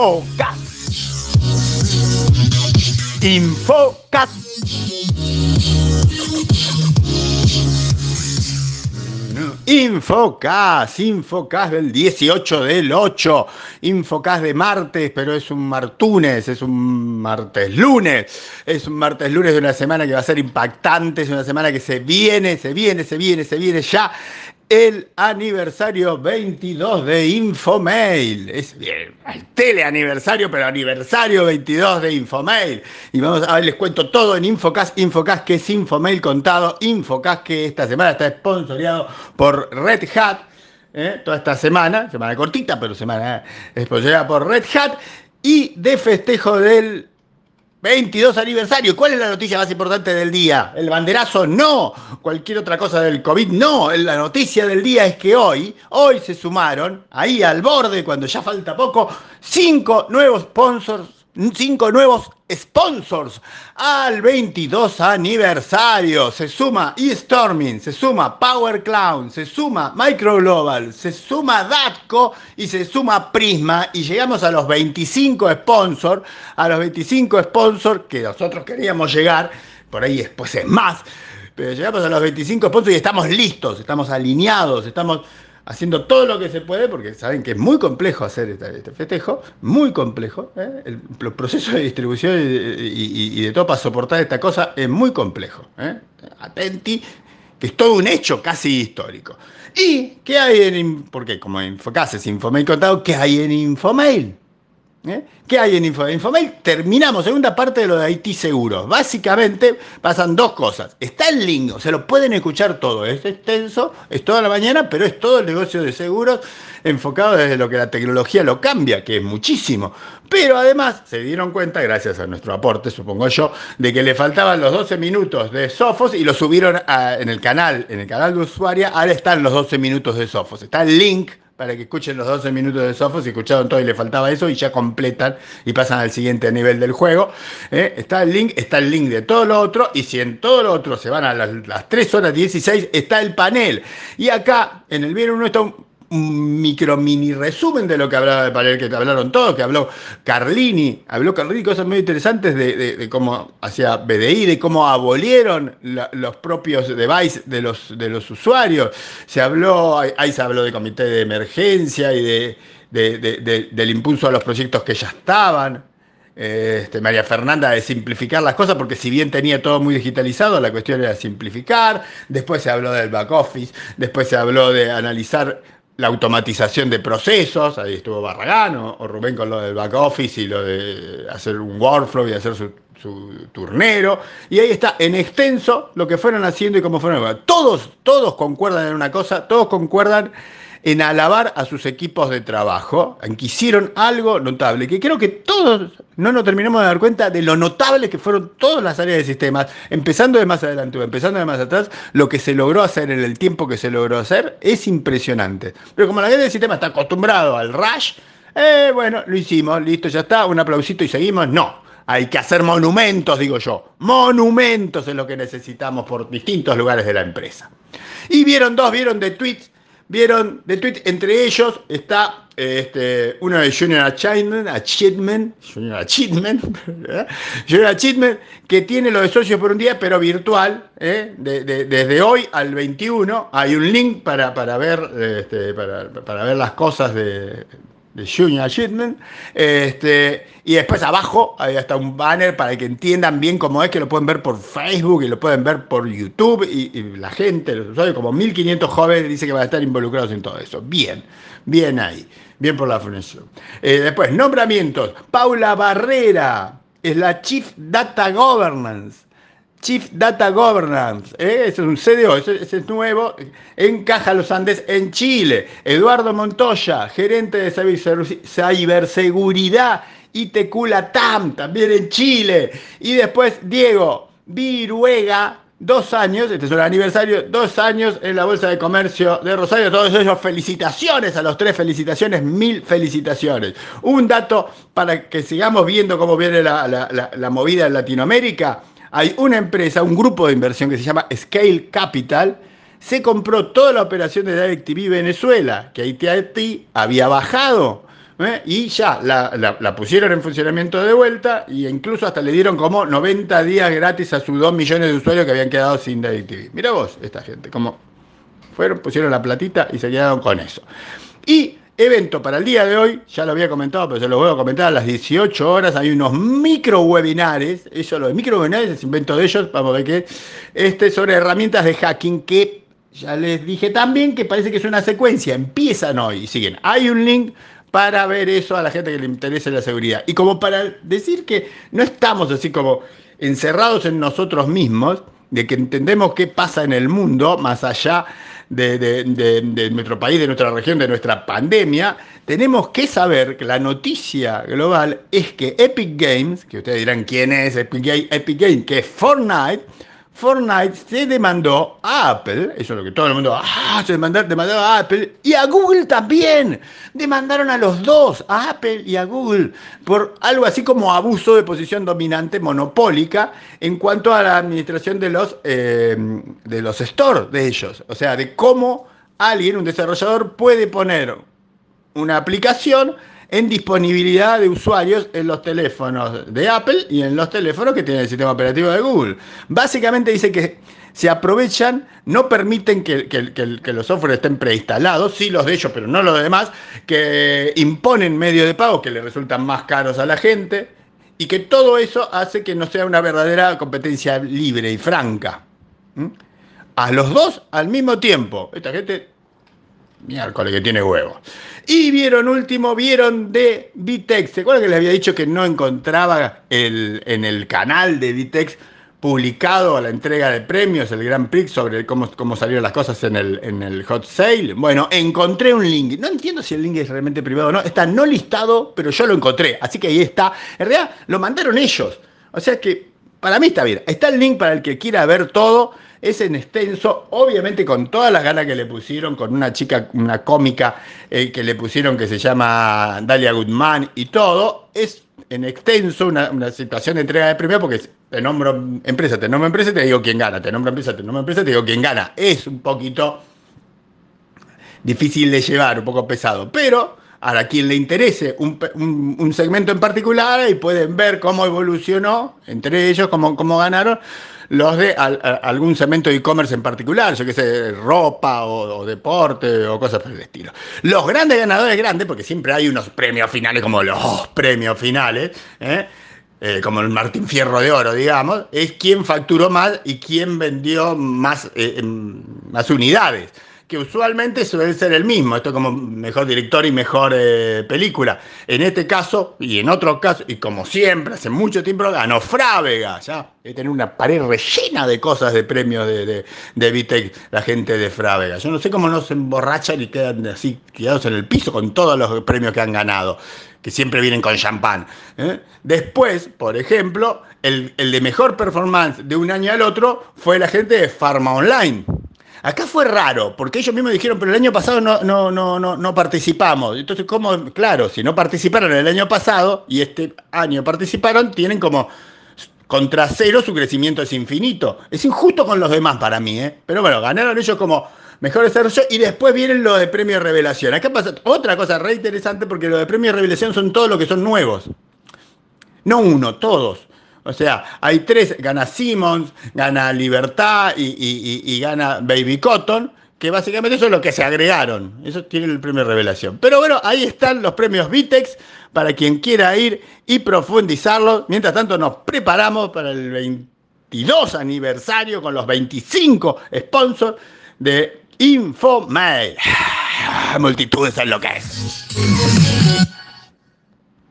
Infocas. Infocas. Infocas, Infocas del 18 del 8, Infocas de martes, pero es un martunes, es un martes lunes, es un martes lunes de una semana que va a ser impactante, es una semana que se viene, se viene, se viene, se viene ya el aniversario 22 de Infomail. Es bien, el teleaniversario, pero aniversario 22 de Infomail. Y vamos a ver, les cuento todo en Infocast. Infocast que es Infomail contado. Infocast que esta semana está sponsoreado por Red Hat. ¿eh? Toda esta semana, semana cortita, pero semana sponsoreada por Red Hat. Y de festejo del 22 aniversario. ¿Cuál es la noticia más importante del día? ¿El banderazo? No. ¿Cualquier otra cosa del COVID? No. La noticia del día es que hoy, hoy se sumaron, ahí al borde, cuando ya falta poco, cinco nuevos sponsors cinco nuevos sponsors al 22 aniversario. Se suma eStorming, se suma Power Cloud, se suma Micro Global, se suma Datco y se suma Prisma y llegamos a los 25 sponsors, a los 25 sponsors que nosotros queríamos llegar, por ahí después es más, pero llegamos a los 25 sponsors y estamos listos, estamos alineados, estamos haciendo todo lo que se puede, porque saben que es muy complejo hacer este, festejo, muy complejo. ¿eh? El, proceso de distribución y, de todo para soportar esta cosa es muy complejo. ¿eh? Atenti, que es todo un hecho casi histórico. ¿Y qué hay en, porque como Infocas es Infomail contado, qué hay en Infomail? ¿Eh? ¿Qué hay en Infomail? Infomail terminamos segunda parte de lo de Haití Seguros. Básicamente pasan dos cosas. Está el link, o sea, lo pueden escuchar todo. Es extenso, es toda la mañana, pero es todo el negocio de seguros enfocado desde lo que la tecnología lo cambia, que es muchísimo. Pero además se dieron cuenta, gracias a nuestro aporte, supongo yo, de que le faltaban los 12 minutos de Sofos y lo subieron en el canal, en el canal de usuaria. Ahora están los 12 minutos de Sofos. Está el link para que escuchen los 12 minutos de Sofos, y escucharon todo y le faltaba eso y ya completan y pasan al siguiente nivel del juego. ¿eh? Está el link, está el link de todo lo otro y si en todo lo otro se van a las, las 3 horas 16 está el panel. Y acá en el bien 1 está un un micro mini resumen de lo que hablaba de que hablaron todos, que habló Carlini, habló Carlini cosas muy interesantes de, cómo hacía BDI, de cómo abolieron los propios devices de los, de los usuarios. Se habló, ahí se habló de comité de emergencia y de, del impulso a los proyectos que ya estaban. Este, María Fernanda de simplificar las cosas, porque si bien tenía todo muy digitalizado, la cuestión era simplificar. Después se habló del back office, después se habló de analizar la automatización de procesos, ahí estuvo Barragán o, Rubén con lo del back office y lo de hacer un workflow y hacer su, turnero, y ahí está en extenso lo que fueron haciendo y cómo fueron. Todos, todos concuerdan en una cosa, todos concuerdan en alabar a sus equipos de trabajo, en que hicieron algo notable, que creo que todos no nos terminamos de dar cuenta de lo notable que fueron todas las áreas de sistemas, empezando de más adelante o empezando de más atrás, lo que se logró hacer en el tiempo que se logró hacer es impresionante. Pero como la gente del sistema está acostumbrado al rush, eh, bueno, lo hicimos, listo, ya está, un aplausito y seguimos. No, hay que hacer monumentos, digo yo. Monumentos es lo que necesitamos por distintos lugares de la empresa. Y vieron dos, vieron de tweets vieron de tweet, entre ellos está este, uno de Junior Achievement, Achievement, Junior Achievement, Junior Achievement, que tiene lo de socios por un día, pero virtual, ¿eh? desde hoy al 21. Hay un link para, para ver, este, para, para ver las cosas de, de Junior Achievement. Este, y después abajo hay hasta un banner para que entiendan bien cómo es, que lo pueden ver por Facebook y lo pueden ver por YouTube. Y, la gente, los usuarios, como 1500 jóvenes, dice que van a estar involucrados en todo eso. Bien, bien ahí. Bien por la fundación. Eh, después, nombramientos. Paula Barrera es la Chief Data Governance. Chief Data Governance, ¿eh? es un CDO, ese, es nuevo, en Caja Los Andes, en Chile. Eduardo Montoya, gerente de ciberseguridad, ITQ TAM, también en Chile. Y después Diego Viruega, dos años, este es un aniversario, dos años en la Bolsa de Comercio de Rosario. Todos ellos, felicitaciones a los tres, felicitaciones, mil felicitaciones. Un dato para que sigamos viendo cómo viene la movida en Latinoamérica hay una empresa, un grupo de inversión que se llama Scale Capital, se compró toda la operación de DirecTV Venezuela, que AT&T había bajado ¿eh? y ya la, pusieron en funcionamiento de vuelta e incluso hasta le dieron como 90 días gratis a sus 2 millones de usuarios que habían quedado sin DirecTV. Mira vos, esta gente, como fueron, pusieron la platita y se quedaron con eso. Y evento para el día de hoy, ya lo había comentado, pero se lo voy a comentar a las 18 horas, hay unos micro webinares, eso lo de micro webinares es invento de ellos, vamos a ver qué, este sobre herramientas de hacking que ya les dije también que parece que es una secuencia, empiezan hoy y siguen. Hay un link para ver eso a la gente que le interese la seguridad. Y como para decir que no estamos así como encerrados en nosotros mismos, de que entendemos qué pasa en el mundo, más allá de, nuestro país, de nuestra región, de nuestra pandemia, tenemos que saber que la noticia global es que Epic Games, que ustedes dirán quién es Epic Games, Epic Games, que es Fortnite, Fortnite se demandó a Apple, eso es lo que todo el mundo, ah, se demandó, demandó a Apple y a Google también. Demandaron a los dos, a Apple y a Google, por algo así como abuso de posición dominante monopólica en cuanto a la administración de los, eh, de los stores de ellos. O sea, de cómo alguien, un desarrollador, puede poner una aplicación en disponibilidad de usuarios en los teléfonos de Apple y en los teléfonos que tienen el sistema operativo de Google. Básicamente dice que se aprovechan, no permiten que, los softwares estén preinstalados, sí los de ellos, pero no los demás, que imponen medios de pago que le resultan más caros a la gente y que todo eso hace que no sea una verdadera competencia libre y franca. A los dos al mismo tiempo. Esta gente miércoles que tiene huevos. Y vieron último, vieron de Vitex. ¿Se acuerdan que les había dicho que no encontraba el, en el canal de Vitex publicado la entrega de premios, el Grand Prix, sobre cómo, cómo salieron las cosas en el, en el hot sale? Bueno, encontré un link. No entiendo si el link es realmente privado o no. Está no listado, pero yo lo encontré. Así que ahí está. En realidad lo mandaron ellos. O sea que para mí está bien. Está el link para el que quiera ver todo es en extenso, obviamente con todas las ganas que le pusieron, con una chica, una cómica eh, que le pusieron que se llama Dalia Goodman y todo, es en extenso una, situación de entrega de premio porque te nombro empresa, te nombro empresa, te digo quién gana, te nombro empresa, te nombro empresa, te digo quién gana. Es un poquito difícil de llevar, un poco pesado, pero a quien le interese un, segmento en particular y pueden ver cómo evolucionó entre ellos, cómo, cómo ganaron, los de algún segmento de e-commerce en particular, yo que sé, ropa o, deporte o cosas por el estilo. Los grandes ganadores grandes, porque siempre hay unos premios finales como los premios finales, ¿eh? Eh, como el Martín Fierro de Oro, digamos, es quien facturó más y quien vendió más, eh, más unidades que usualmente suele ser el mismo, esto como mejor director y mejor eh, película. En este caso, y en otros casos, y como siempre, hace mucho tiempo ganó Frávega, ya, de tener una pared rellena de cosas de premios de, de, de Vitec, la gente de Frávega. Yo no sé cómo no se emborrachan y quedan así tirados en el piso con todos los premios que han ganado, que siempre vienen con champán. ¿eh? Después, por ejemplo, el, el de mejor performance de un año al otro fue la gente de Pharma Online. Acá fue raro, porque ellos mismos dijeron, pero el año pasado no, no, no, no, no participamos. Entonces, ¿cómo? Claro, si no participaron el año pasado y este año participaron, tienen como contra cero su crecimiento es infinito. Es injusto con los demás para mí, ¿eh? Pero bueno, ganaron ellos como mejor desarrollo y después vienen los de premio revelación. Acá pasa otra cosa re interesante porque los de premio revelación son todos los que son nuevos. No uno, todos. O sea, hay tres, gana Simmons, gana Libertad y, gana Baby Cotton, que básicamente eso es lo que se agregaron. Eso tiene el premio Revelación. Pero bueno, ahí están los premios Vitex para quien quiera ir y profundizarlos. Mientras tanto, nos preparamos para el 22 aniversario con los 25 sponsors de InfoMail. Multitudes es lo que es.